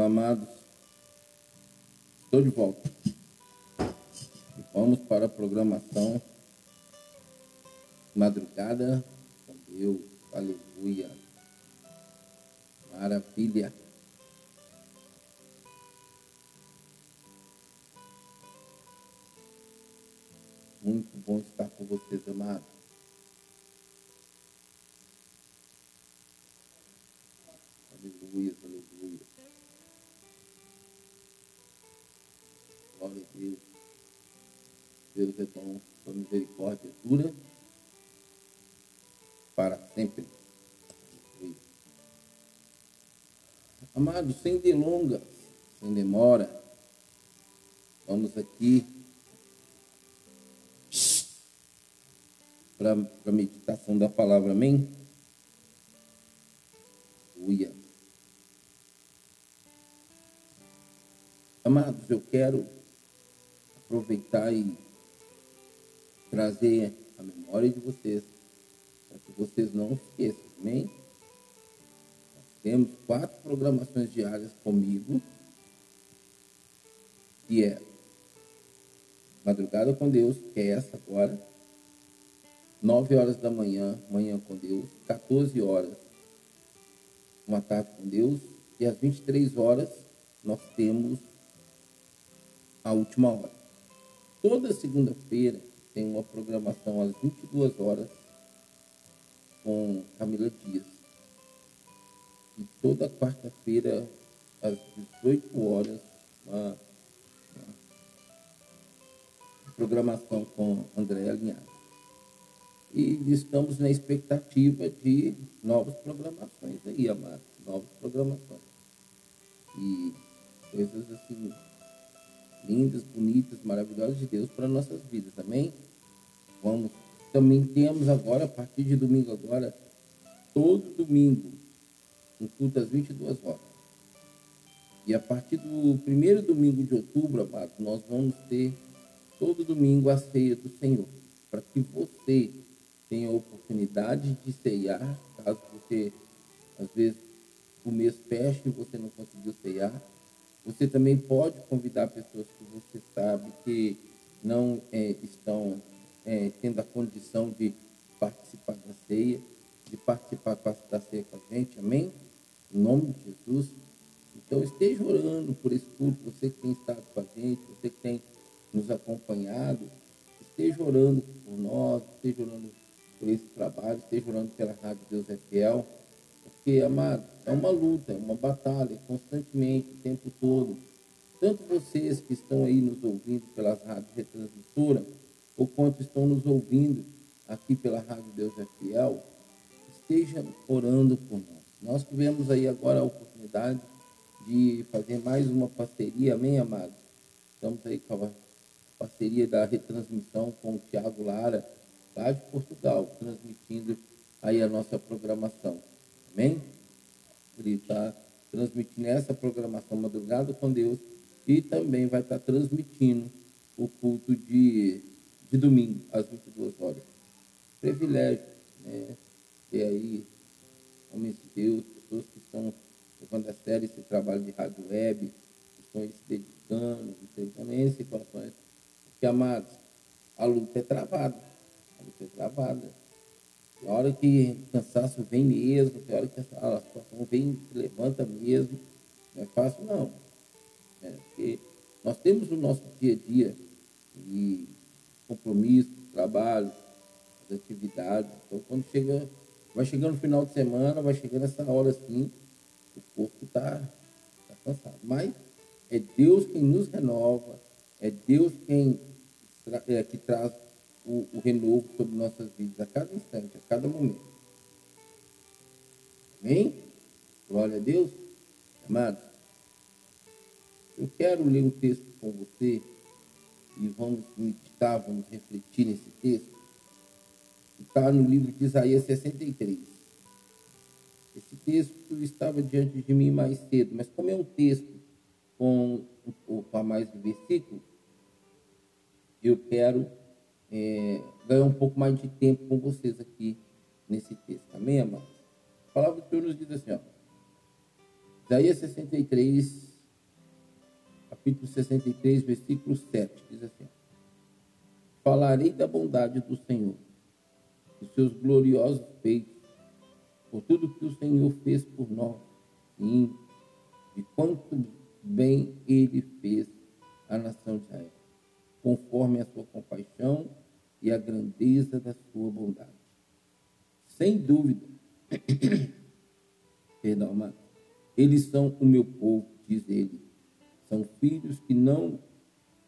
amados, estou de volta. Vamos para a programação Madrugada com Deus, aleluia, maravilha. Muito bom estar com vocês, amados. Aleluia. Glória a Deus. Deus é bom, sua misericórdia dura para sempre. Amados, sem delongas, sem demora, vamos aqui para a meditação da palavra, amém? Aleluia. Amados, eu quero aproveitar e trazer a memória de vocês, para que vocês não esqueçam, amém? Nós temos quatro programações diárias comigo, que é Madrugada com Deus, que é essa agora, 9 horas da manhã, manhã com Deus, 14 horas, uma tarde com Deus, e às 23 horas nós temos a última hora. Toda segunda-feira tem uma programação às 22 horas com Camila Dias. E toda quarta-feira, às 18 horas, uma, uma programação com André Alinhado. E estamos na expectativa de novas programações aí, amados. Novas programações. E coisas assim lindas, bonitas, maravilhosas de Deus para nossas vidas. Amém? Vamos. Também temos agora, a partir de domingo agora, todo domingo, um culto às 22 horas. E a partir do primeiro domingo de outubro, amados, nós vamos ter todo domingo a ceia do Senhor. Para que você tenha a oportunidade de ceiar, caso você, às vezes, o mês feche e você não conseguiu ceiar você também pode convidar pessoas que você sabe que não é, estão é, tendo a condição de participar da ceia, de participar da ceia com a gente, amém? Em nome de Jesus. Então esteja orando por esse culto, você que tem estado com a gente, você que tem nos acompanhado, esteja orando por nós, esteja orando por esse trabalho, esteja orando pela Rádio Deus é Fiel. Porque, amado, é uma luta, é uma batalha, constantemente, o tempo todo. Tanto vocês que estão aí nos ouvindo pelas rádios retransmissoras, ou quanto estão nos ouvindo aqui pela Rádio Deus é Fiel, esteja orando por nós. Nós tivemos aí agora a oportunidade de fazer mais uma parceria, amém, amados? Estamos aí com a parceria da retransmissão com o Tiago Lara, lá de Portugal, transmitindo aí a nossa programação. Amém? Ele está transmitindo essa programação Madrugada com Deus e também vai estar tá transmitindo o culto de, de domingo, às 22 horas. Privilégio, né? Ter aí homens de Deus, pessoas que estão levando a sério esse trabalho de rádio web, que estão aí se dedicando, entregando em situações. Porque, amados, a luta é travada. A luta é travada tem hora que o cansaço vem mesmo, tem hora que a situação vem, se levanta mesmo. Não é fácil, não. É, porque nós temos o nosso dia a dia e compromisso, trabalho, as atividades. Então, quando chega, vai chegando no final de semana, vai chegando essa hora assim, o corpo está tá cansado. Mas é Deus quem nos renova, é Deus quem é, que traz o, o renovo sobre nossas vidas a cada instante, a cada momento. Amém? Glória a Deus. Amados, eu quero ler um texto com você e vamos meditar, vamos refletir nesse texto. Está no livro de Isaías 63. Esse texto estava diante de mim mais cedo, mas como é um texto com um pouco a mais de versículo, eu quero é, ganhar um pouco mais de tempo com vocês aqui nesse texto. Amém, amados? A palavra do Senhor nos diz assim, ó. Isaías 63, capítulo 63, versículo 7, diz assim: Falarei da bondade do Senhor, dos seus gloriosos feitos, por tudo que o Senhor fez por nós, sim, de quanto bem ele fez à nação de Israel, conforme a sua compaixão e a grandeza da sua bondade. Sem dúvida, perdão, amado, eles são o meu povo, diz ele. São filhos que não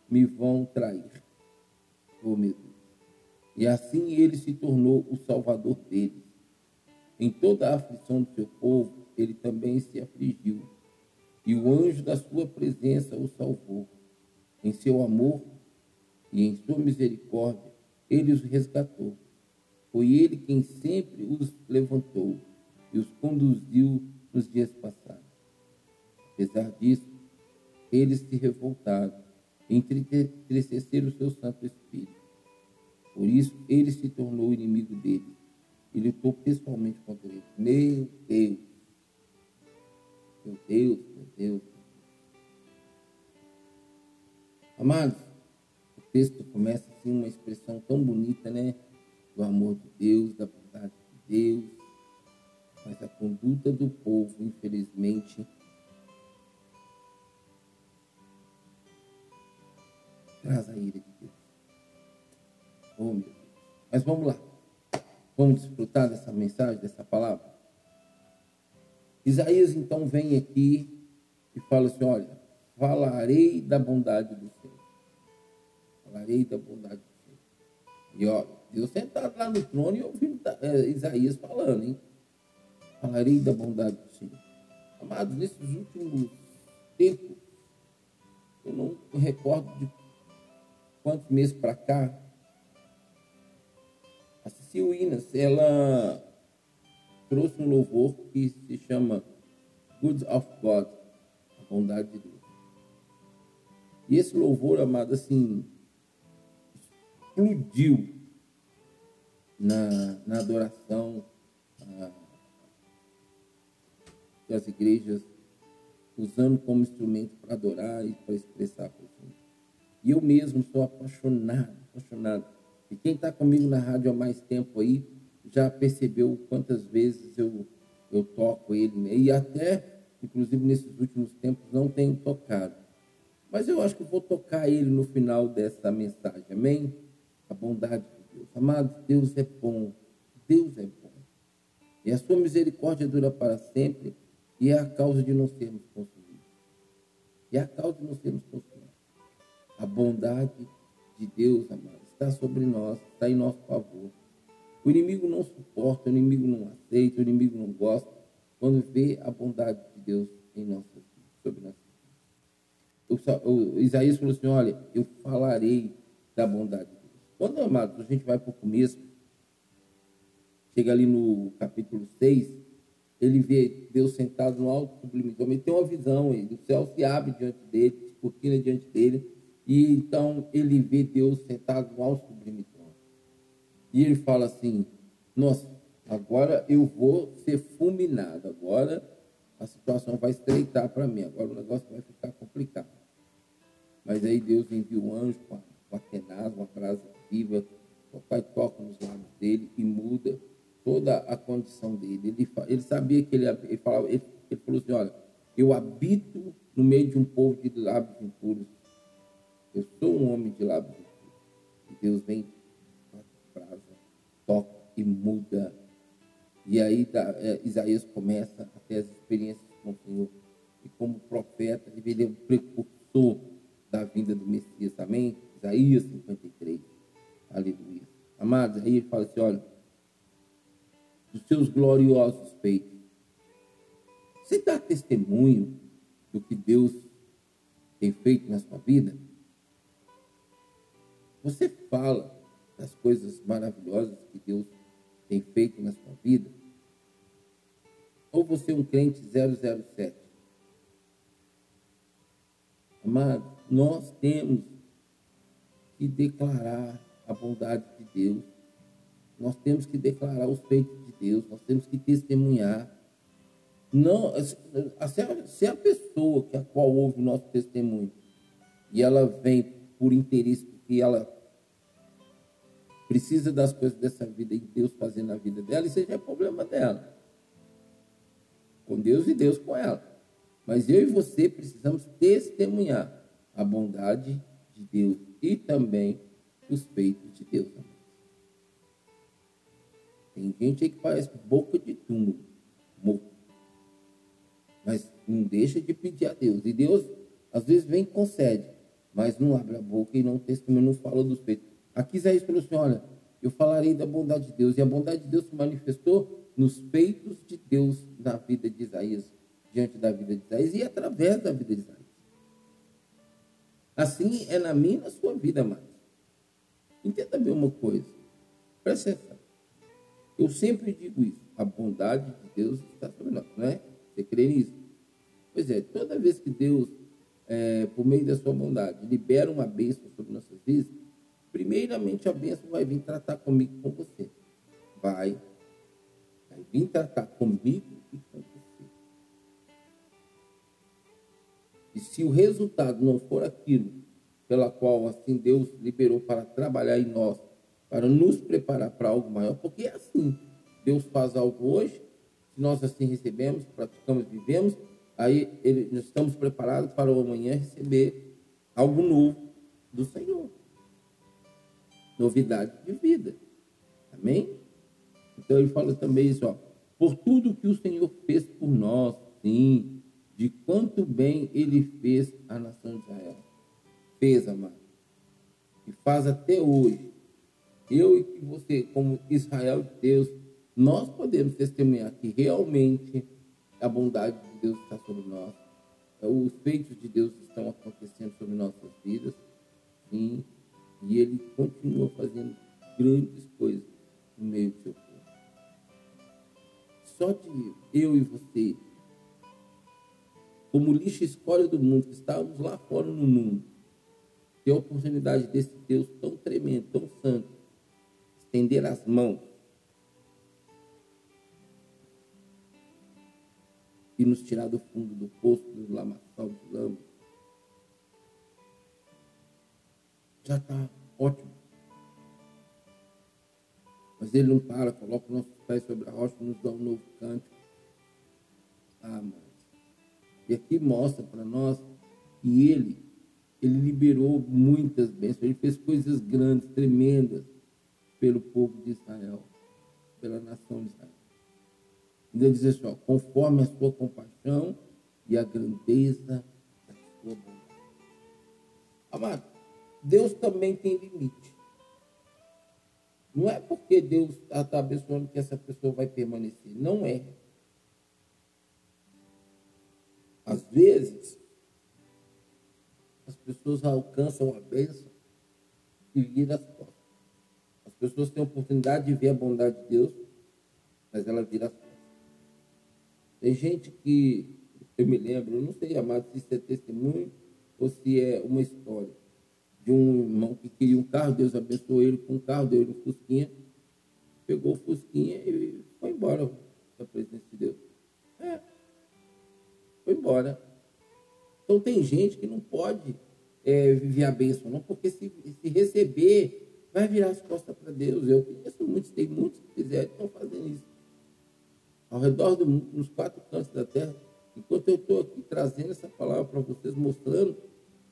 me vão trair. Oh, meu Deus. E assim ele se tornou o salvador deles. Em toda a aflição do seu povo, ele também se afligiu. E o anjo da sua presença o salvou. Em seu amor e em sua misericórdia, ele os resgatou. Foi ele quem sempre os levantou e os conduziu nos dias passados. Apesar disso, eles se revoltaram, entristeceram o seu Santo Espírito. Por isso, ele se tornou inimigo deles e lutou pessoalmente contra eles. Meu Deus! Meu Deus, meu Deus. Amados, texto começa assim, uma expressão tão bonita, né? Do amor de Deus, da bondade de Deus, mas a conduta do povo, infelizmente, traz a ira de Deus. Oh, meu Deus. Mas vamos lá. Vamos desfrutar dessa mensagem, dessa palavra? Isaías então vem aqui e fala assim: olha, falarei da bondade do Senhor. Falarei da bondade do Senhor. E olha, Deus sentado lá no trono e ouvindo é, Isaías falando, hein? falarei da bondade do Senhor. Amados, nesses últimos tempos, eu não recordo de quantos meses para cá, a Cecil Inas, ela trouxe um louvor que se chama Good of God, a bondade de Deus. E esse louvor, amado, assim, explodiu na, na adoração, das igrejas usando como instrumento para adorar e para expressar para o. E eu mesmo sou apaixonado, apaixonado. E quem está comigo na rádio há mais tempo aí já percebeu quantas vezes eu, eu toco ele. Né? E até, inclusive nesses últimos tempos, não tenho tocado. Mas eu acho que vou tocar ele no final dessa mensagem. Amém? A bondade de Deus. Amados, Deus é bom. Deus é bom. E a sua misericórdia dura para sempre e é a causa de não sermos consumidos. E é a causa de não sermos consumidos. A bondade de Deus, amado, está sobre nós, está em nosso favor. O inimigo não suporta, o inimigo não aceita, o inimigo não gosta quando vê a bondade de Deus em nossas vidas, sobre nossas vidas. O, Isaías falou assim: olha, eu falarei da bondade. Quando, amados, a gente vai para o começo, chega ali no capítulo 6, ele vê Deus sentado no alto sublime trono, ele tem uma visão, ele, o céu se abre diante dele, cortina diante dele, e então ele vê Deus sentado no alto sublime trono. E ele fala assim: Nossa, agora eu vou ser fulminado, agora a situação vai estreitar para mim, agora o negócio vai ficar complicado. Mas aí Deus envia um anjo com a, com a tenaz, uma brasa viva, o pai toca nos lábios dele e muda toda a condição dele. Ele, ele sabia que ele, ele, falava, ele, ele falou assim: olha, eu habito no meio de um povo de lábios impuros. Eu sou um homem de lábios impuros. E Deus vem, frase, toca e muda. E aí é, Isaías começa a ter as experiências com o Senhor. E como profeta, ele é o precursor da vinda do Messias. Amém? Isaías 53. Aleluia. Amados, aí ele fala assim: olha dos seus gloriosos feitos. Você dá testemunho do que Deus tem feito na sua vida? Você fala das coisas maravilhosas que Deus tem feito na sua vida? Ou você é um crente 007? Amado, nós temos que declarar a bondade de Deus nós temos que declarar os feitos de Deus, nós temos que testemunhar. não, se a pessoa que a qual ouve o nosso testemunho e ela vem por interesse que ela precisa das coisas dessa vida e Deus fazer na vida dela, isso já é problema dela. Com Deus e Deus com ela. Mas eu e você precisamos testemunhar a bondade de Deus e também os feitos de Deus. Tem gente aí que parece boca de túmulo, morto. Mas não deixa de pedir a Deus. E Deus, às vezes, vem e concede, mas não abre a boca e não testemunha, não fala dos feitos. Aqui Isaías falou assim: olha, eu falarei da bondade de Deus. E a bondade de Deus se manifestou nos feitos de Deus na vida de Isaías, diante da vida de Isaías e através da vida de Isaías. Assim é na minha e na sua vida, amados. Entenda bem uma coisa. Presta atenção. Eu sempre digo isso. A bondade de Deus está sobre nós, não é? Você crê nisso? Pois é, toda vez que Deus, é, por meio da sua bondade, libera uma bênção sobre nossas vidas, primeiramente a bênção vai vir tratar comigo com você. Vai. Vai vir tratar comigo e com você. E se o resultado não for aquilo pela qual assim Deus liberou para trabalhar em nós, para nos preparar para algo maior, porque é assim. Deus faz algo hoje, se nós assim recebemos, praticamos, vivemos, aí ele, nós estamos preparados para o amanhã receber algo novo do Senhor novidade de vida. Amém? Então ele fala também isso, ó, por tudo que o Senhor fez por nós, sim, de quanto bem ele fez a nação de Israel. Fez, amado. E faz até hoje. Eu e você, como Israel de Deus, nós podemos testemunhar que realmente a bondade de Deus está sobre nós. Os feitos de Deus estão acontecendo sobre nossas vidas. Sim, e ele continua fazendo grandes coisas no meio do seu povo. Só de eu e você, como lixo escória do mundo, que estávamos lá fora no mundo, ter a oportunidade desse Deus tão tremendo, tão santo, estender as mãos e nos tirar do fundo do poço, do lamaçal de lama, já está ótimo. Mas ele não para, coloca nossos pés sobre a rocha e nos dá um novo cântico. Ah, mas. E aqui mostra para nós que ele, ele liberou muitas bênçãos, ele fez coisas grandes, tremendas pelo povo de Israel, pela nação de Israel. Ele diz assim, ó, conforme a sua compaixão e a grandeza da sua bondade. Amado, Deus também tem limite. Não é porque Deus está abençoando que essa pessoa vai permanecer. Não é. Às vezes, pessoas alcançam a bênção e viram as costas. As pessoas têm a oportunidade de ver a bondade de Deus, mas ela vira as costas. Tem gente que, eu me lembro, eu não sei, amado, se isso é testemunho ou se é uma história de um irmão que queria um carro, Deus abençoou ele com um carro, deu ele um Fusquinha, pegou o Fusquinha e foi embora da presença de Deus. É, foi embora. Então tem gente que não pode é, viver a bênção, não, porque se, se receber, vai virar as costas para Deus. Eu conheço muitos, tem muitos que fizeram, estão fazendo isso. Ao redor do mundo, nos quatro cantos da terra, enquanto eu estou aqui trazendo essa palavra para vocês, mostrando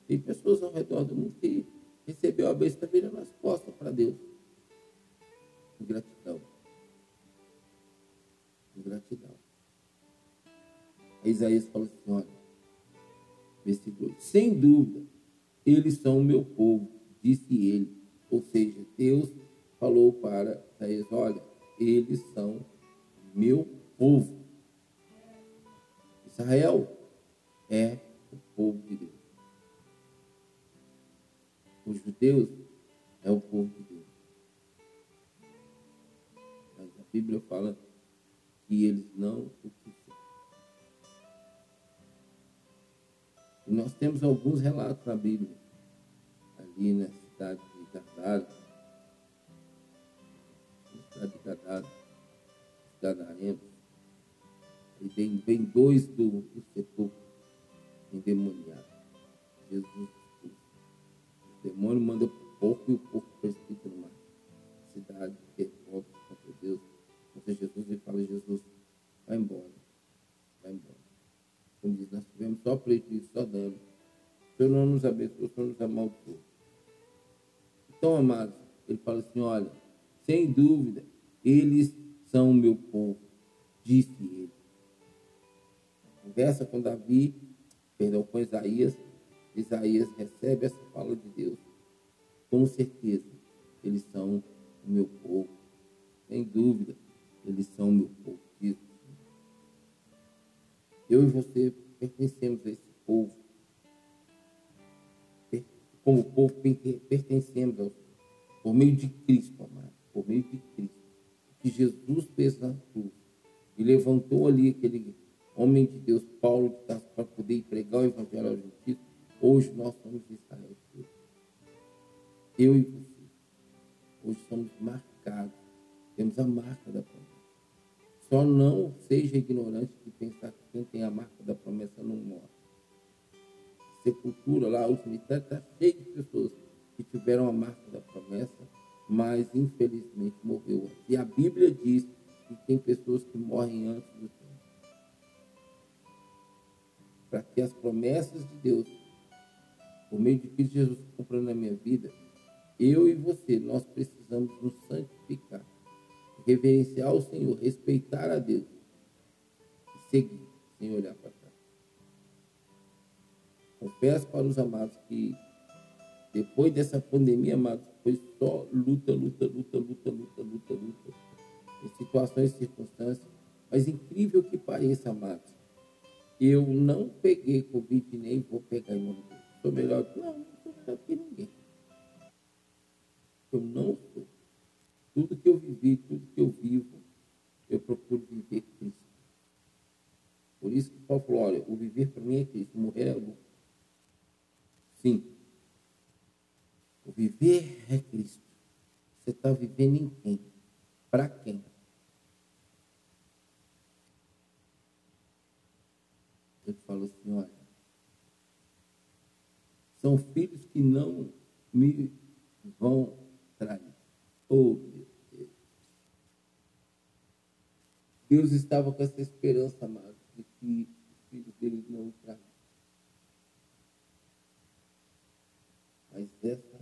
tem pessoas ao redor do mundo que recebeu a bênção está virando as costas para Deus. Ingratidão. Ingratidão. Aí Isaías fala assim, olha, versículo sem dúvida, eles são o meu povo, disse ele. Ou seja, Deus falou para Isaías, olha, eles são meu povo. Israel é o povo de Deus. Os judeus é o povo de Deus. Mas a Bíblia fala que eles não o. E nós temos alguns relatos na Bíblia, ali na cidade de Gadara, cidade de Gadara, Gadaremos, E vem, vem dois do, do setor endemoniado. Jesus O demônio manda para o porco e o porco precipita numa cidade que é pobre contra Deus. Contra Jesus e fala, Jesus, vai embora. Vai embora. Como diz, nós tivemos só prejuízo, só dano. O Senhor não nos abençoou, o Senhor nos amaldiçoou. Então, amados, ele fala assim, olha, sem dúvida, eles são o meu povo, disse ele. Conversa com Davi, perdão, com Isaías, Isaías recebe essa fala de Deus. Com certeza, eles são o meu povo. Sem dúvida, eles são o meu povo. Eu e você pertencemos a esse povo. Como povo pertencemos ao por meio de Cristo, amado, por meio de Cristo. Que Jesus fez na cruz e levantou ali aquele homem de Deus, Paulo de Tarso, para poder pregar o evangelho aos gentios Hoje nós somos Israel. Eu e você. Hoje somos marcados. Temos a marca da promessa. Só não seja ignorante de pensar que quem tem a marca da promessa não morre. Sepultura lá, o cemitério está cheio de pessoas que tiveram a marca da promessa, mas infelizmente morreu antes. E a Bíblia diz que tem pessoas que morrem antes do tempo. Para que as promessas de Deus por meio de Cristo Jesus comprando na minha vida, eu e você, nós precisamos nos santificar, reverenciar o Senhor, respeitar a Deus e seguir, sem olhar para trás. Confesso para os amados que depois dessa pandemia, amados, foi só luta, luta, luta, luta, luta, luta, luta, em situações e circunstâncias. Mas incrível que pareça, amados, eu não peguei Covid nem vou pegar em nome sou melhor. Não, não sou melhor que ninguém. Eu não sou. Tudo que eu vivi, tudo que eu vivo, eu procuro viver Cristo. Por isso que Paulo falou, olha, o viver para mim é Cristo, morrer é lucro. Sim. O viver é Cristo. Você está vivendo em quem? Para quem? Ele falou assim, olha, são filhos que não me vão trair. Oh, meu Deus. Deus estava com essa esperança, amado, de que os filhos dele não traem. Mas essa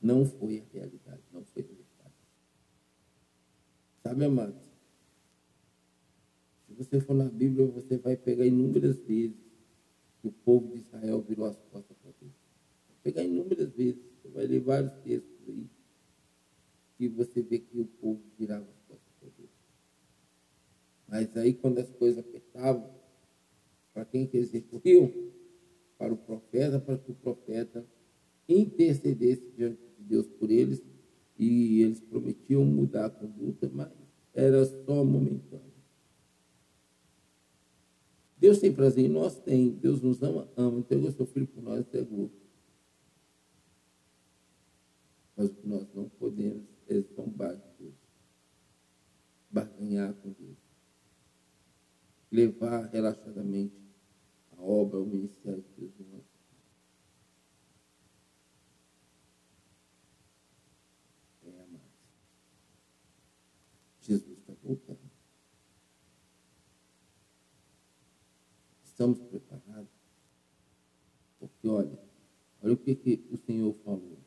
não foi a realidade, não foi a verdade. Sabe, amado? Se você for na Bíblia, você vai pegar inúmeras vezes que o povo de Israel virou as costas para Deus. Vou pegar inúmeras vezes, você vai ler vários textos aí, que você vê que o povo virava as costas para Deus. Mas aí, quando as coisas apertavam, para quem que eles recorriam? Para o profeta, para que o profeta intercedesse diante de Deus por eles, e eles prometiam mudar a conduta, mas era só momentâneo. Deus tem prazer em nós? Tem. Deus nos ama? Ama. Entregou seu filho por nós, entregou. Mas o que nós não podemos é zombar de Deus. Barganhar com Deus. Levar relaxadamente a obra, o ministério de Deus em nós. É, amados. Jesus está voltando. Estamos preparados? Porque, olha, olha o que, que o Senhor falou.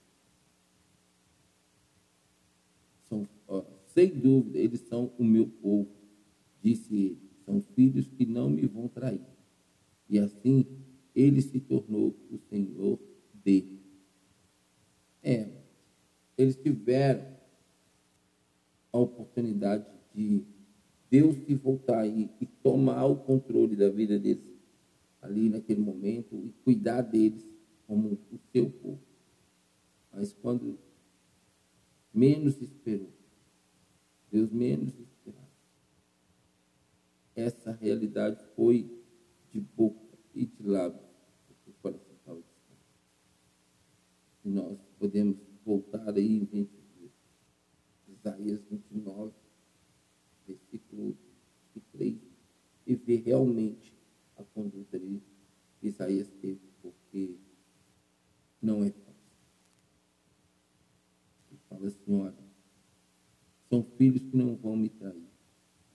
São, ó, sem dúvida, eles são o meu povo, disse ele. São filhos que não me vão trair. E assim, ele se tornou o Senhor dele. É, eles tiveram a oportunidade de Deus se voltar aí e tomar o controle da vida deles ali naquele momento e cuidar deles como o seu povo. Mas quando menos esperou, Deus menos esperava, essa realidade foi de boca e de lábios, porque o coração estava distante. E nós podemos voltar aí em 20 dias. Isaías 29, versículo 3. e ver realmente conduta de Isaías teve, porque não é fácil. Ele fala assim, olha, são filhos que não vão me trair.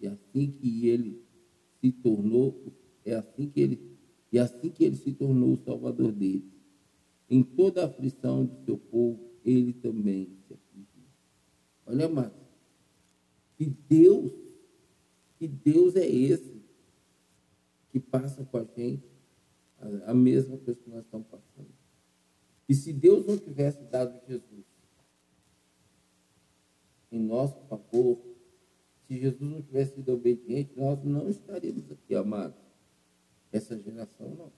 E assim que ele se tornou, é assim que ele, e assim que ele se tornou o salvador deles. Em toda a aflição do seu povo, ele também se afligiu. Olha, mais, que Deus, que Deus é esse que passa com a gente a, a mesma coisa que nós estamos passando. E se Deus não tivesse dado Jesus em nosso favor, se Jesus não tivesse sido obediente, nós não estaríamos aqui, amados. Essa geração não.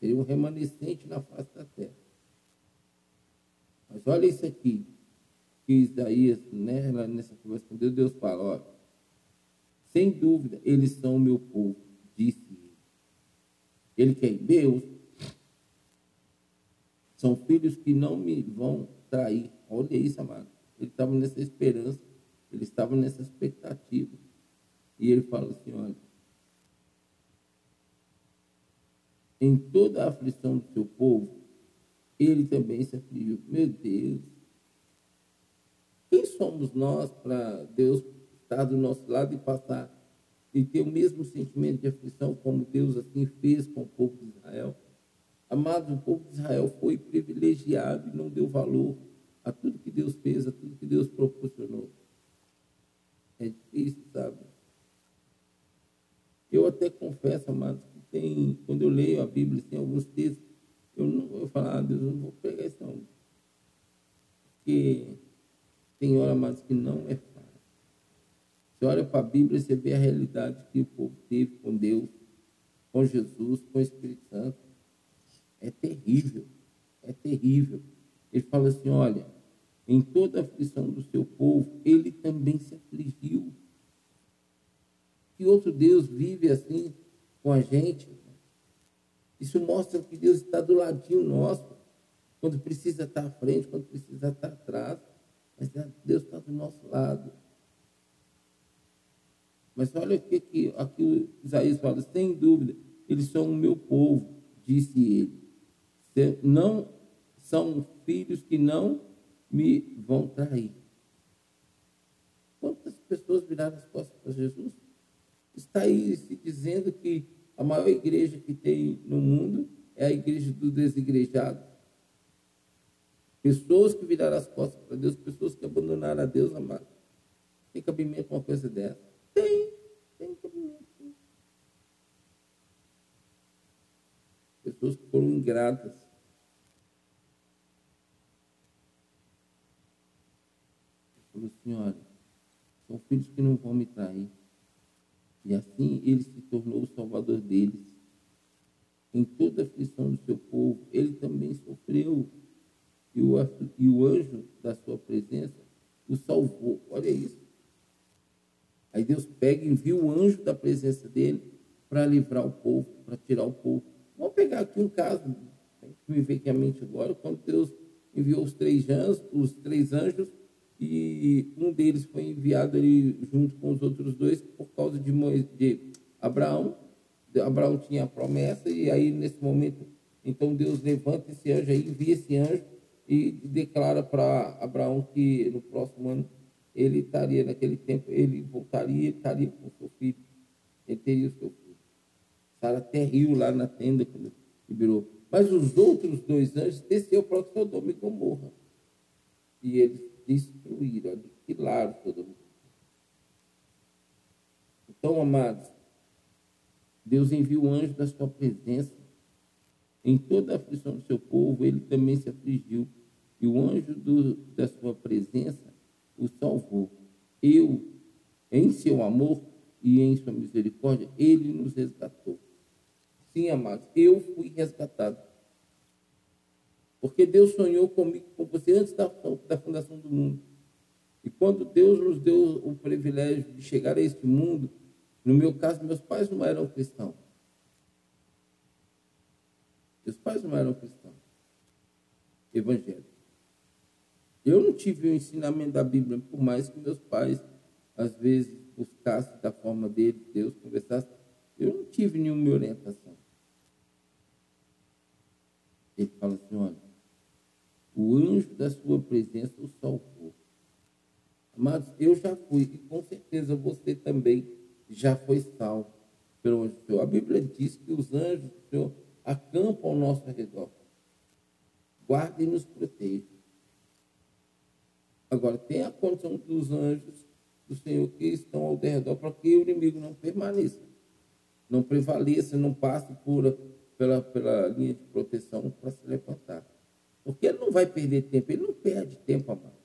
Seria um remanescente na face da terra. Mas olha isso aqui, que Isaías, né, nessa conversa com Deus, Deus fala, olha, sem dúvida, eles são o meu povo, disse ele. Ele quem? Deus. São filhos que não me vão trair. Olha isso, amado. Ele estava nessa esperança, ele estava nessa expectativa. E ele fala assim, olha, em toda a aflição do seu povo, ele também se afligiu. Meu Deus, quem somos nós para Deus estar do nosso lado e passar e ter o mesmo sentimento de aflição como Deus assim fez com o povo de Israel? Amado, o povo de Israel foi privilegiado e não deu valor a tudo que Deus fez, a tudo que Deus proporcionou. É difícil, sabe? Eu até confesso, amados, que tem, quando eu leio a Bíblia, tem alguns textos, eu não vou falar, ah, Deus, eu não vou pegar isso não. Porque tem hora, amados, que não é. Você olha para a Bíblia, você vê a realidade que o povo teve com Deus, com Jesus, com o Espírito Santo. É terrível, é terrível. Ele fala assim, olha, em toda a aflição do seu povo, ele também se afligiu. Que outro Deus vive assim com a gente? Isso mostra que Deus está do ladinho nosso, quando precisa estar à frente, quando precisa estar atrás. Mas Deus está do nosso lado. Mas olha o que, que aqui Isaías fala, sem dúvida, eles são o meu povo, disse ele. Não são filhos que não me vão trair. Quantas pessoas viraram as costas para Jesus? Está aí se dizendo que a maior igreja que tem no mundo é a igreja do desigrejado. Pessoas que viraram as costas para Deus, pessoas que abandonaram a Deus, amado. Tem cabimento uma coisa dessa? Tem cabimento. Pessoas foram ingratas. Falou assim, olha, são filhos que não vão me trair. E assim ele se tornou o salvador deles. Em toda a aflição do seu povo, ele também sofreu e o, e o anjo da sua presença o salvou. Olha isso. Aí Deus pega e envia o anjo da presença dele para livrar o povo, para tirar o povo. Vamos pegar aqui um caso que me veio aqui à mente agora, quando Deus enviou os três anjos, os três anjos, e um deles foi enviado ali junto com os outros dois por causa de, Moisés, de Abraão. Abraão tinha a promessa, e aí nesse momento, então Deus levanta esse anjo aí, envia esse anjo e declara para Abraão que no próximo ano ele estaria, naquele tempo, ele voltaria, estaria com seu filho, ele teria o seu filho. Sara até riu lá na tenda quando liberou. Mas os outros dois anjos desceu para o Sodoma e Gomorra. E eles destruíram, aniquilaram Sodoma Então, amados, Deus enviou o anjo da sua presença. Em toda a aflição do seu povo, ele também se afligiu e o anjo do, da sua presença o salvou. Eu, em seu amor e em sua misericórdia, ele nos resgatou. Sim, amados, eu fui resgatado. Porque Deus sonhou comigo, com você, antes da, da fundação do mundo. E quando Deus nos deu o privilégio de chegar a este mundo, no meu caso, meus pais não eram cristãos. Meus pais não eram cristãos evangélicos. Eu não tive o ensinamento da Bíblia, por mais que meus pais, às vezes, buscasse da forma dele, Deus conversasse. Eu não tive nenhuma orientação. Ele fala assim: olha, o anjo da sua presença o salvou. Mas eu já fui, e com certeza você também já foi salvo pelo anjo do Senhor. A Bíblia diz que os anjos do Senhor acampam ao nosso redor. Guardem e nos protejam. Agora, tem a condição dos anjos do Senhor que estão ao redor para que o inimigo não permaneça, não prevaleça, não passe por, pela, pela linha de proteção para se levantar. Porque ele não vai perder tempo, ele não perde tempo, amado.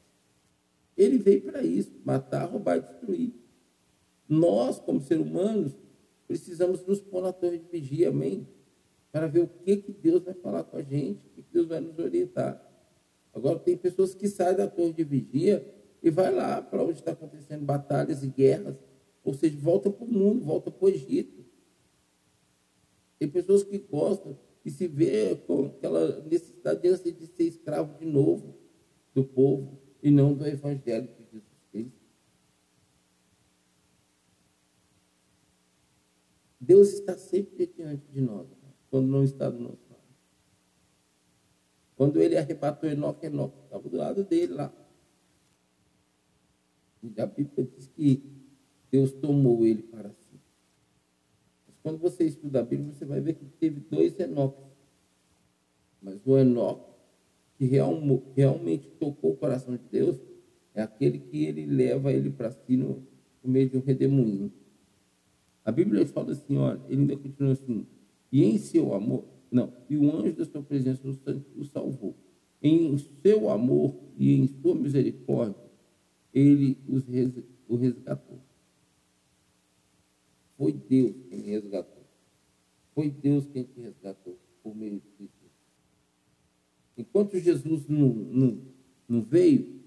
Ele veio para isso, matar, roubar e destruir. Nós, como seres humanos, precisamos nos pôr na torre de vigia, amém? Para ver o que, que Deus vai falar com a gente, o que Deus vai nos orientar. Agora, tem pessoas que saem da torre de vigia e vai lá para onde está acontecendo batalhas e guerras, ou seja, volta para o mundo, volta para o Egito. Tem pessoas que gostam e se vê com aquela necessidade de ser escravo de novo do povo e não do Evangelho de Jesus Cristo. Deus está sempre diante de nós, quando não está do nosso lado. Quando ele arrebatou Enoque, Enoque estava do lado dele lá. E a Bíblia diz que Deus tomou ele para si. Quando você estuda a Bíblia, você vai ver que teve dois Enoques. Mas o Enoque que real, realmente tocou o coração de Deus é aquele que ele leva ele para si no, no, meio de um redemoinho. A Bíblia fala assim, olha, ele ainda continua assim, e em seu amor, não, e o anjo da sua presença o salvou. Em seu amor e em sua misericórdia, ele os o resgatou. Foi Deus quem me resgatou. Foi Deus quem te resgatou por meio de Cristo. Enquanto Jesus não, não, não veio,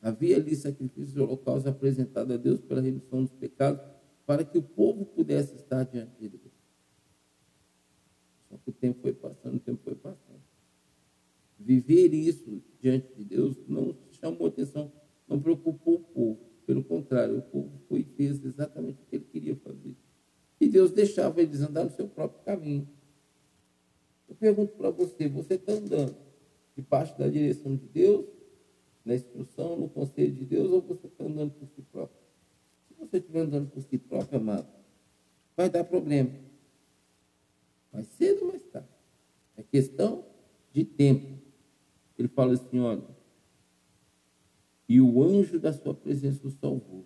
havia ali sacrifícios de holocausto apresentado a Deus pela remissão dos pecados, para que o povo pudesse estar diante de Deus. Só que o tempo foi passando, o tempo foi passando. Viver isso diante de Deus não chamou atenção, não preocupou o povo. Pelo contrário, o povo foi fez exatamente o que ele queria fazer. E Deus deixava eles andar no seu próprio caminho. Eu pergunto para você, você está andando debaixo da direção de Deus, na instrução, no conselho de Deus, ou você está andando por si próprio? Se você estiver andando por si próprio, amado, vai dar problema. Mais cedo ou mais tarde. É questão de tempo. Ele fala assim, olha, e o anjo da sua presença o salvou.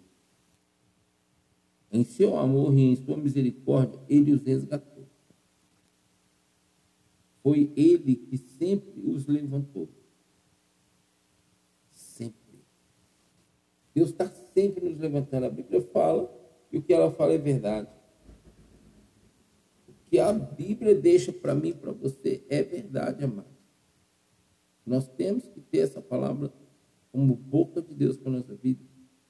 Em seu amor e em sua misericórdia, ele os resgatou. Foi ele que sempre os levantou. Sempre. Deus está sempre nos levantando. A Bíblia fala, e o que ela fala é verdade. O que a Bíblia deixa para mim e para você é verdade, amado. Nós temos que ter essa palavra como boca de Deus para a nossa vida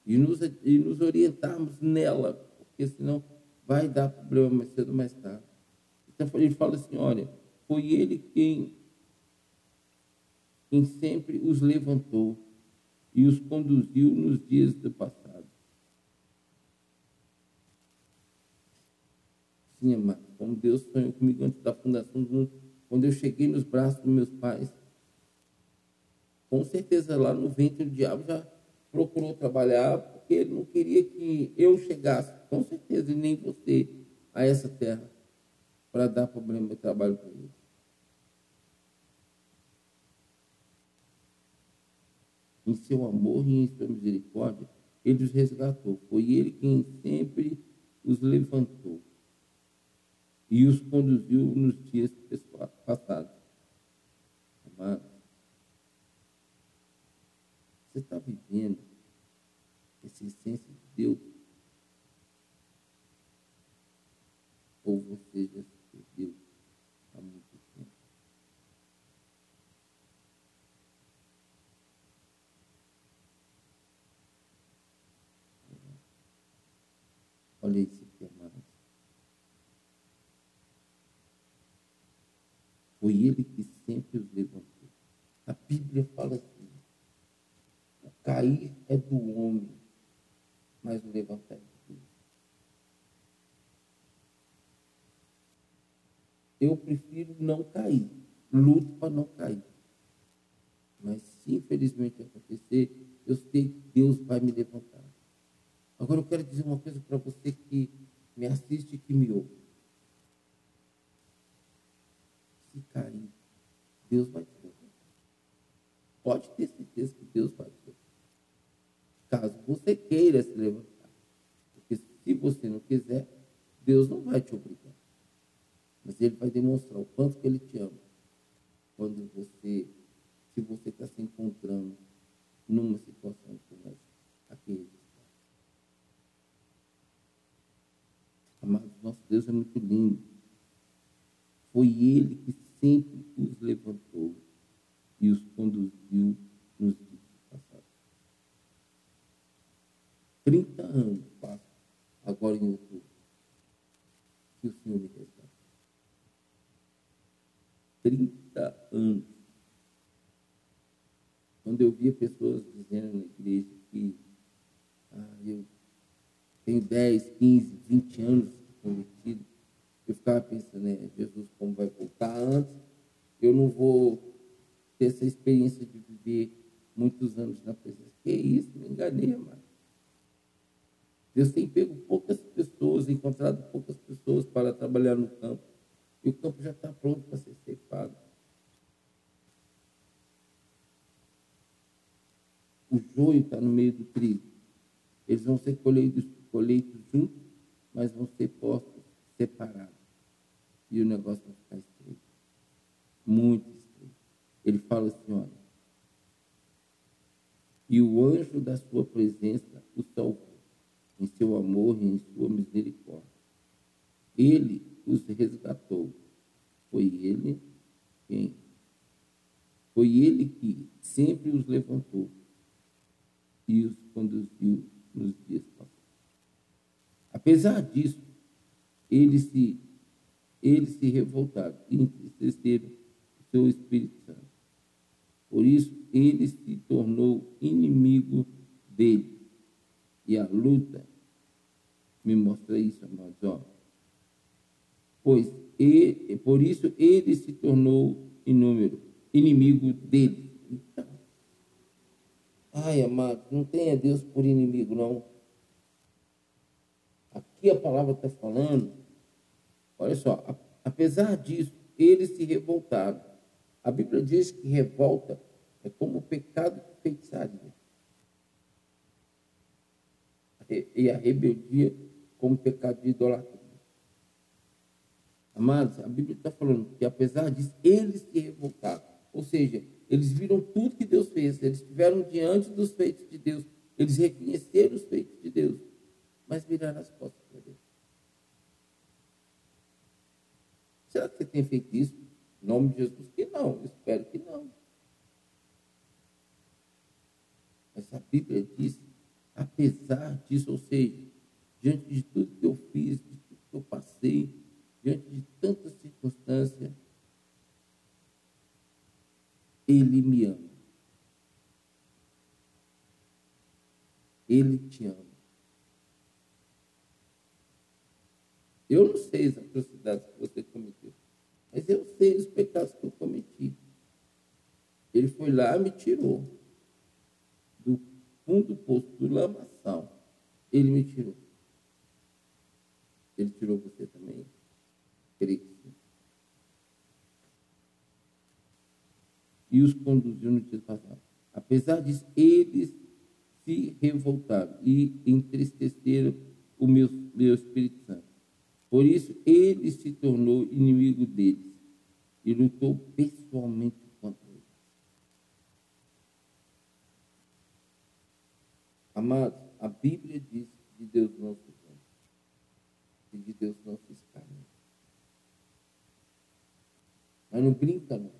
e nos, e nos orientarmos nela, porque senão vai dar problema mais cedo ou mais tarde. Então ele fala assim: olha, foi ele quem, quem sempre os levantou e os conduziu nos dias do passado. Sim, amado, como Deus sonhou comigo antes da fundação do mundo, quando eu cheguei nos braços dos meus pais, com certeza lá no ventre o diabo já procurou trabalhar, porque ele não queria que eu chegasse, com certeza, e nem você, a essa terra, para dar problema de trabalho para ele. em seu amor e em sua misericórdia, ele os resgatou. Foi ele quem sempre os levantou e os conduziu nos dias passados. Amado, você está vivendo essa essência de Deus? Ou você já se perdeu há muito Olha isso aqui, amados. Foi ele que sempre os levantou. A Bíblia fala assim: cair é do homem, mas o levantar é de Deus. Eu prefiro não cair, luto para não cair. Mas se infelizmente acontecer, eu sei que Deus vai me levantar. Agora eu quero dizer uma coisa para você que me assiste e que me ouve. Se cair, Deus vai te levantar. Pode ter certeza que Deus vai te levantar. Caso você queira se levantar. Porque se você não quiser, Deus não vai te obrigar. Mas Ele vai demonstrar o quanto que Ele te ama. Quando você, se você está se encontrando numa situação como essa, aqui Amados, nosso Deus é muito lindo. Foi Ele que sempre os levantou e os conduziu nos dias passados. 30 anos passam agora em outubro que o Senhor me resgatou. 30 anos. Quando eu via pessoas dizendo na igreja que ah, eu tenho 10, 15, 20 anos convertido, eu ficava pensando, né, Jesus, como vai voltar antes, eu não vou ter essa experiência de viver muitos anos na presença. Que isso, me enganei, mano. Deus tem pego poucas pessoas, encontrado poucas pessoas para trabalhar no campo. E o campo já está pronto para ser ceifado. O joio está no meio do trigo. Eles vão ser colhidos, colhidos juntos, mas vão ser postos separados. E o negócio vai ficar estreito. Muito estreito. Ele fala assim, olha. E o anjo da sua presença o salvou, em seu amor e em sua misericórdia. Ele os resgatou. Foi ele quem? Foi ele que sempre os levantou e os conduziu nos dias passados. Apesar disso, eles se, eles se revoltaram e entristeceram o seu Espírito Santo. Por isso, ele se tornou inimigo dele. E a luta me mostra isso, amados. Ó, pois ele, por isso ele se tornou inúmero, inimigo dele. Então, ai, amado, não tenha Deus por inimigo, não. Aqui a palavra está falando, olha só, apesar disso, eles se revoltaram. A Bíblia diz que revolta é como o pecado de feitiçaria. E a rebeldia como pecado de idolatria. Amados, a Bíblia está falando que apesar disso, eles se revoltaram. Ou seja, eles viram tudo que Deus fez, eles estiveram diante dos feitos de Deus, eles reconheceram os feitos de Deus, mas viraram as costas para Deus. Será que você tem feito isso? Em nome de Jesus? Que não, espero que não. Mas a Bíblia diz, apesar disso, ou seja, diante de tudo que eu fiz, de tudo que eu passei, diante de tantas circunstâncias, Ele me ama. Ele te ama. Eu não sei as atrocidades que você cometeu, mas eu sei os pecados que eu cometi. Ele foi lá e me tirou fundo do poço, do lamaçal. Ele me tirou. Ele tirou você também? Creio. E os conduziu no dia passado. Apesar disso, eles se revoltaram e entristeceram o meu, meu Espírito Santo. Por isso, ele se tornou inimigo deles e lutou pessoalmente contra eles. Amados, a Bíblia diz que Deus não se e de Deus não se escarne. Mas não brinca, não.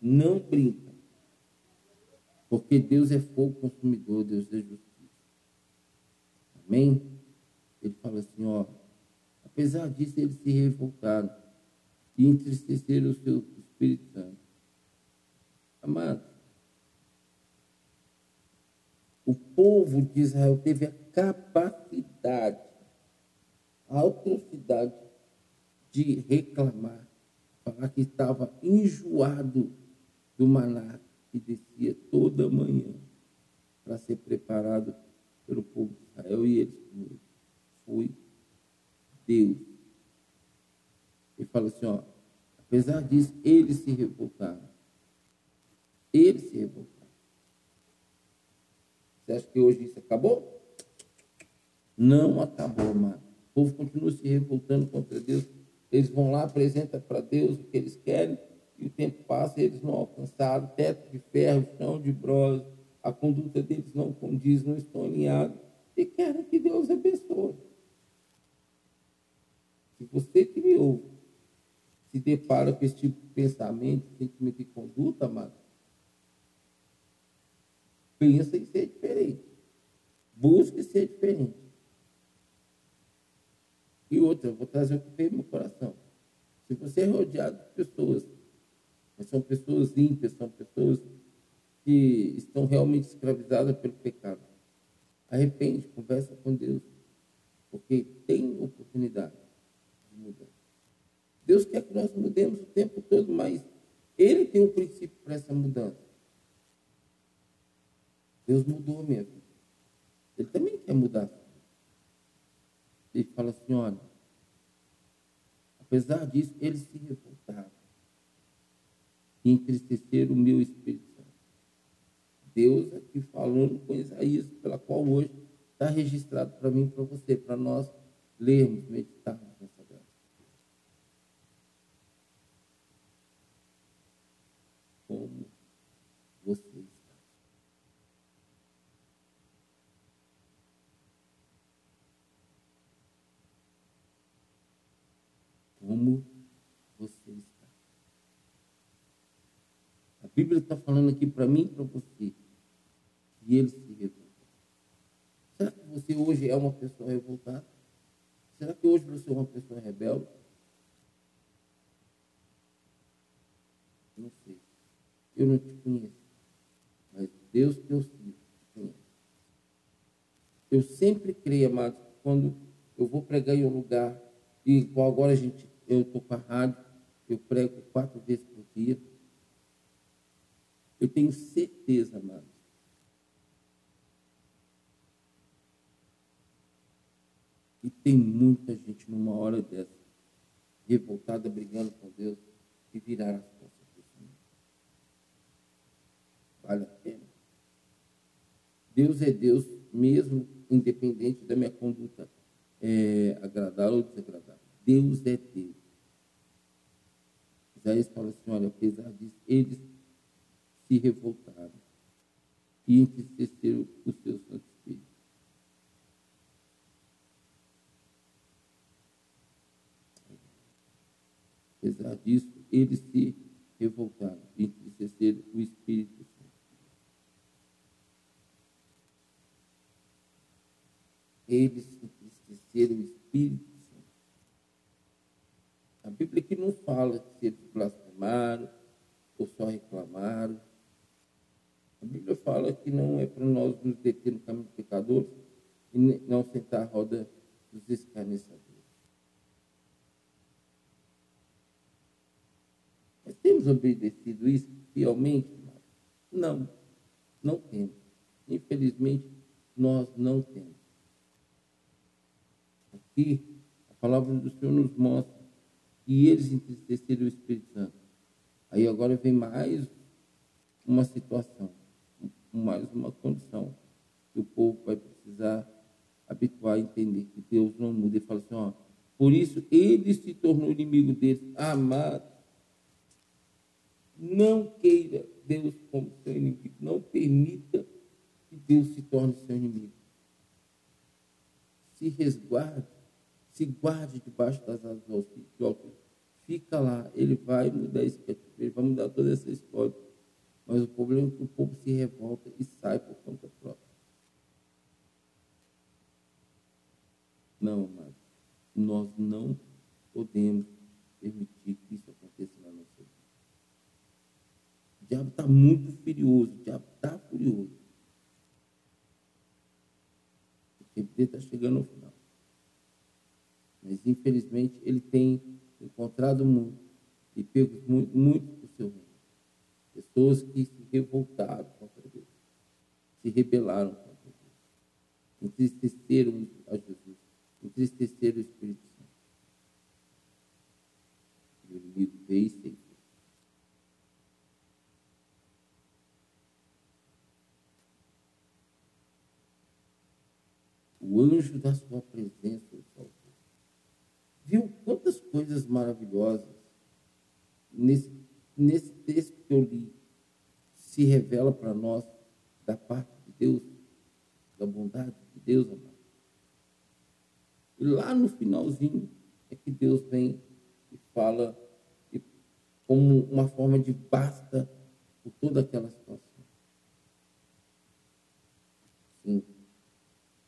Não brinca. Porque Deus é fogo consumidor, Deus é justiça. Amém? Ele fala assim, ó. Apesar disso, eles se revoltaram e entristeceram o seu Espírito Santo. Amado, o povo de Israel teve a capacidade, a atrocidade de reclamar, falar que estava enjoado do maná que descia toda manhã para ser preparado pelo povo de Israel e eles comiam. Foi Deus. Ele fala assim, ó, apesar disso, eles se revoltaram. Eles se revoltaram. Você acha que hoje isso acabou? Não acabou, mano. O povo continua se revoltando contra Deus. Eles vão lá, apresentam para Deus o que eles querem, e o tempo passa e eles não alcançaram teto de ferro, chão de bronze, a conduta deles não condiz, não estão alinhados, e querem que Deus abençoe. Se você que me ouve se depara com esse tipo de pensamento, sentimento e conduta, amado, pensa em ser diferente. Busque ser diferente. E outra, eu vou trazer o que veio no meu coração. Se você é rodeado de pessoas, mas são pessoas ímpias, são pessoas que estão realmente escravizadas pelo pecado, arrepende, conversa com Deus, porque tem oportunidade de mudar. Deus quer que nós mudemos o tempo todo, mas Ele tem um princípio para essa mudança. Deus mudou a minha vida. Ele também quer mudar ele fala assim: olha, apesar disso, eles se revoltaram e entristeceram o meu Espírito Santo. Deus aqui falando com Isaías, pela qual hoje está registrado para mim e para você, para nós lermos, meditarmos nessa graça. Como você como você está. A Bíblia está falando aqui para mim e para você. E ele se revoltou. Será que você hoje é uma pessoa revoltada? Será que hoje você é uma pessoa rebelde? Não sei. Eu não te conheço. Mas Deus que eu sigo te conhece. Eu sempre creio, amados, quando eu vou pregar em um lugar, e igual agora a gente eu estou com a rádio, eu prego quatro vezes por dia. Eu tenho certeza, amados, E tem muita gente numa hora dessa, revoltada, brigando com Deus, e virar as costas para o Senhor. Vale a pena. Deus é Deus, mesmo independente da minha conduta é, agradável ou desagradável. Deus é Deus. Isaías fala assim: olha, apesar disso, eles se revoltaram e entristeceram o seu Santo Espírito. Apesar disso, eles se revoltaram e entristeceram o Espírito Santo. Eles entristeceram o Espírito a Bíblia que não fala se eles blasfemaram ou só reclamaram. A Bíblia fala que não é para nós nos deter no caminho do pecador e não sentar a roda dos escarnecedores. Mas temos obedecido isso fielmente? Não, não temos. Infelizmente, nós não temos. Aqui, a palavra do Senhor nos mostra e eles entristeceram o Espírito Santo. Aí agora vem mais uma situação, mais uma condição que o povo vai precisar habituar a entender que Deus não muda. Ele fala assim, ó, por isso ele se tornou inimigo deles, amado. Não queira Deus como seu inimigo, não permita que Deus se torne seu inimigo. Se resguarde se guarde debaixo das asas do Altíssimo. Fica lá, ele vai mudar esse ele vai mudar toda essa história. Mas o problema é que o povo se revolta e sai por conta própria. Não, amado. Nós não podemos permitir que isso aconteça na nossa vida. O diabo está muito furioso, o diabo está furioso. Tempo dele está chegando ao final. Mas, infelizmente, ele tem encontrado muito e pegos muito, muito para o seu reino. Pessoas que se revoltaram contra Deus, se rebelaram contra Deus, entristeceram a Jesus, entristeceram o Espírito Santo. E o inimigo veio e. O anjo da sua presença o salvou. Viu quantas coisas maravilhosas nesse, nesse texto que eu li se revela para nós da parte de Deus, da bondade de Deus, amado. E lá no finalzinho é que Deus vem e fala como uma forma de basta por toda aquela situação. Sim,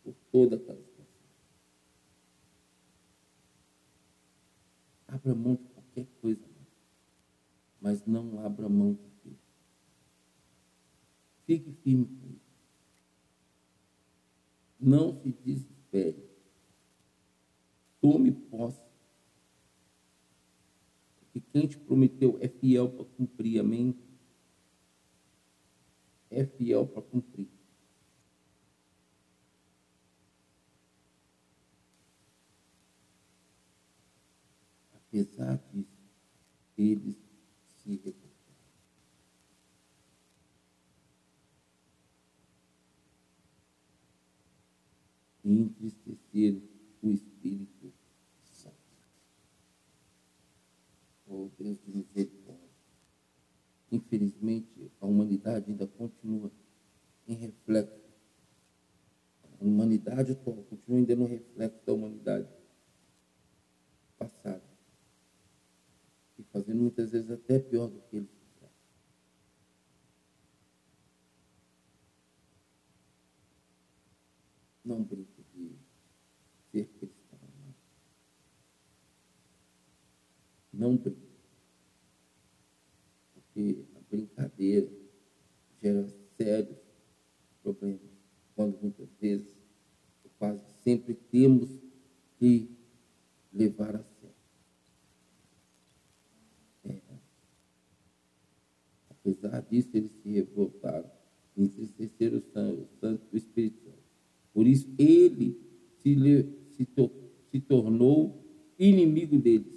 por toda aquela situação. Abra mão de qualquer coisa, mas não abra mão de Deus. Fique firme com isso. Não se desespere. Tome posse. Porque quem te prometeu é fiel para cumprir, amém? É fiel para cumprir. Apesar disso, eles se revoltaram. E entristeceram o Espírito Santo. Oh Deus de misericórdia. Infelizmente, a humanidade ainda continua em reflexo. A humanidade atual continua ainda no reflexo da humanidade passada fazendo muitas vezes até pior do que fizeram. Não brinque de ser cristão. Não, não brinque. Porque a brincadeira gera sérios problemas, quando muitas vezes, quase sempre temos que levar a Apesar disso, eles se revoltaram, entristeceram o santo, o Espírito Santo. Por isso, ele se, se, to, se tornou inimigo deles.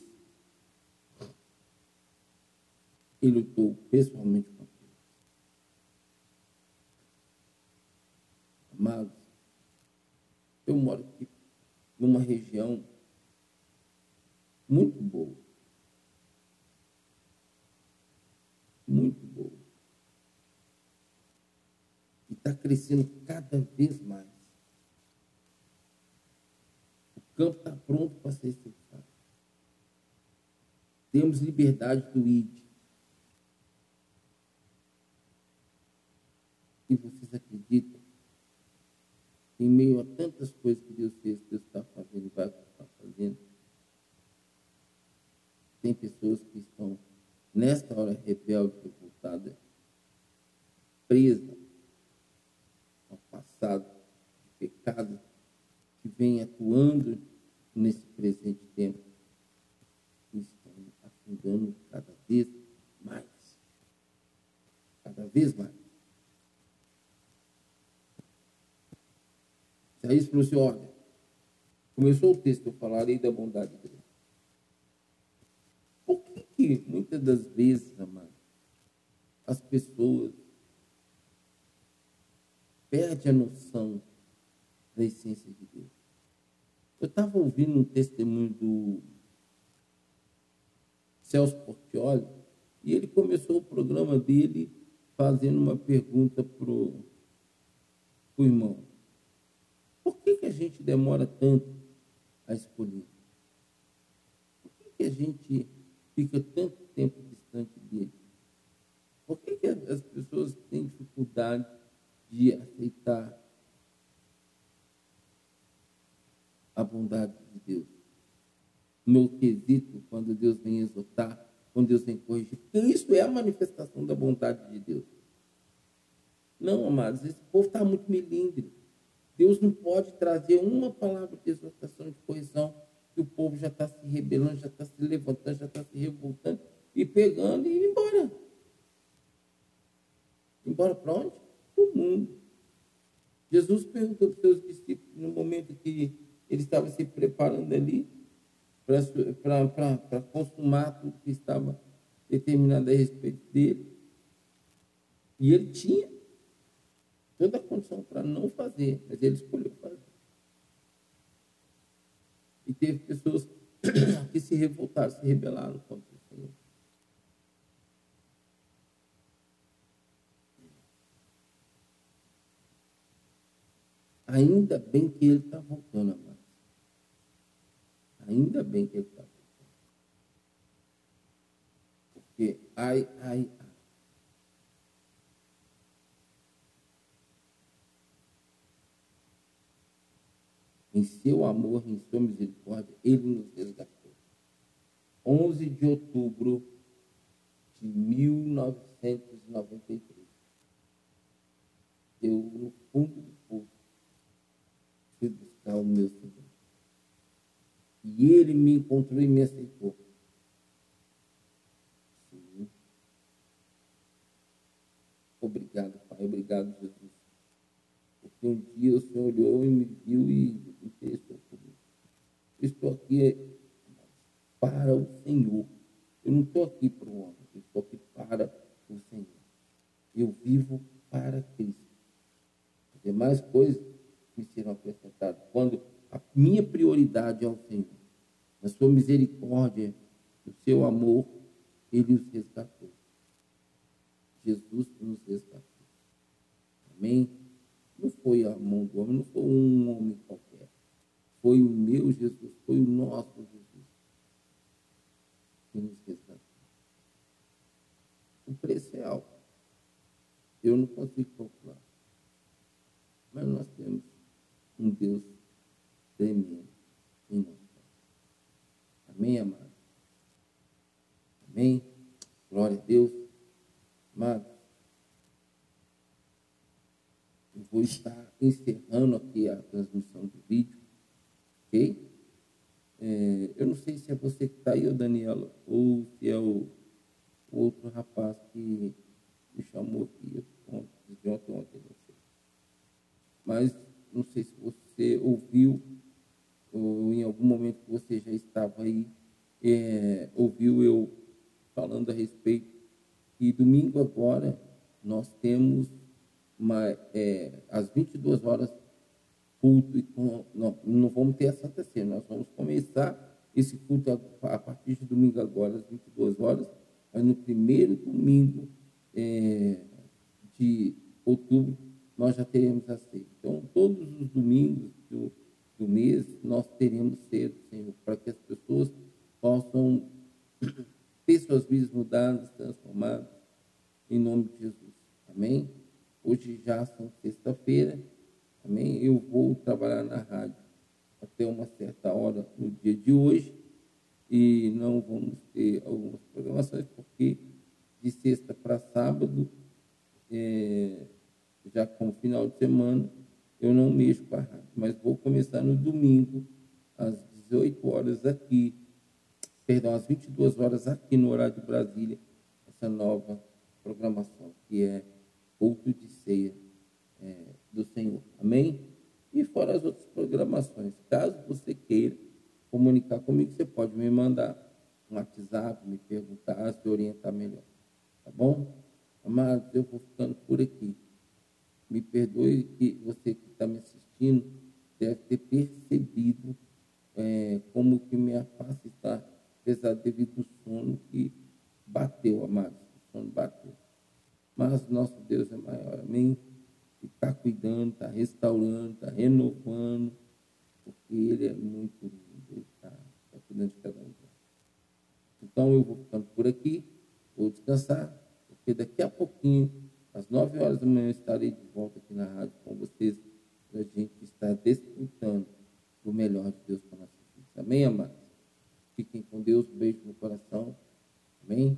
Ele lutou pessoalmente com eles. Amados, eu moro aqui numa região muito boa. muito boa. E está crescendo cada vez mais. O campo está pronto para ser cercado. Temos liberdade do ID. E vocês acreditam em meio a tantas coisas que Deus fez, Deus está fazendo vai estar fazendo, tem pessoas que estão nesta hora rebelde, revoltada, presa ao passado de pecado que vem atuando nesse presente tempo e estão afundando cada vez mais. Cada vez mais. Isaías falou assim, olha, começou o texto, eu falarei da bondade de Deus que muitas das vezes, amado, as pessoas perdem a noção da essência de Deus. Eu estava ouvindo um testemunho do Celso Portioli e ele começou o programa dele fazendo uma pergunta para o irmão. Por que, que a gente demora tanto a escolher? Por que, que a gente fica tanto tempo distante dele? Por que, que as pessoas têm dificuldade de aceitar a bondade de Deus? No quesito, quando Deus vem exortar, quando Deus vem corrigir, porque isso é a manifestação da bondade de Deus. Não, amados, esse povo está muito melindre. Deus não pode trazer uma palavra de exortação, de correção que o povo já está se rebelando, já está se levantando, já está se revoltando e pegando e indo embora. Embora para onde? Mundo. Jesus perguntou para os seus discípulos no momento que ele estava se preparando ali para consumar tudo que estava determinado a respeito dele. E ele tinha toda a condição para não fazer, mas ele escolheu fazer. E teve pessoas que se revoltaram, se rebelaram contra o Senhor. Ainda bem que ele está voltando, amados. Ainda bem que ele está voltando. Porque, ai, ai, ai. Em seu amor, em sua misericórdia, ele nos resgatou. 11 de outubro de 1993. Eu, no fundo do fui buscar o meu Senhor. E ele me encontrou e me aceitou. Sim. Obrigado, Pai. Obrigado, Jesus. Porque um dia o Senhor olhou e me viu e interessou comigo. Eu estou aqui para o Senhor. Eu não estou aqui para o homem, eu estou aqui para o Senhor. Eu vivo para Cristo. As demais coisas me serão acrescentadas. Quando a minha prioridade é o Senhor, na sua misericórdia, no seu amor, Ele os resgatou. Jesus nos resgatou. Amém? Não foi a mão do homem, não foi um homem qualquer. Foi o meu Jesus, foi o nosso Jesus que nos resgatou. O preço é alto. Eu não consigo calcular. Mas nós temos um Deus tremendo em nós. Amém, amado? Amém? Glória a Deus. Amado, eu vou estar encerrando aqui a transmissão do vídeo, ok? É, eu não sei se é você que está aí, Daniela, ou se é o, o outro rapaz que me chamou aqui ontem, de ontem, ontem, não sei. Mas não sei se você ouviu ou em algum momento que você já estava aí, é, ouviu eu falando a respeito. E domingo agora nós temos uma, é, às 22 horas culto e com, não, não vamos ter a Santa Ceia, nós vamos começar esse culto a, a, partir de domingo agora, às 22 horas, mas no primeiro domingo é, de outubro nós já teremos a ceia. Então, todos os domingos do, do mês, nós teremos cedo, Senhor, para que as pessoas possam ter suas vidas mudadas, transformadas, em nome de Jesus. Amém? Hoje já são sexta-feira, amém? Eu vou trabalhar na rádio até uma certa hora no dia de hoje e não vamos ter algumas programações, porque de sexta para sábado, é, já como final de semana, eu não mexo com a rádio, mas vou começar no domingo, às 18 horas aqui, perdão, às 22 horas aqui no horário de Brasília, essa nova programação, que é culto de ceia é, do Senhor. Amém? E fora as outras programações. Caso você queira comunicar comigo, você pode me mandar um WhatsApp, me perguntar, se orientar melhor. Tá bom? Amados, eu vou ficando por aqui. Me perdoe que você que está me assistindo deve ter percebido é, como que minha face está pesada devido ao sono que bateu, amados. O sono bateu. Mas nosso Deus é maior, amém? E está cuidando, está restaurando, está renovando, porque Ele é muito lindo, Ele está tá cuidando de cada um. Então eu vou ficando por aqui, vou descansar, porque daqui a pouquinho às 9 horas da manhã estarei de volta aqui na rádio com vocês para a gente estar desfrutando do melhor de Deus para nossas vidas. Amém, amados? Fiquem com Deus, um beijo no coração. Amém?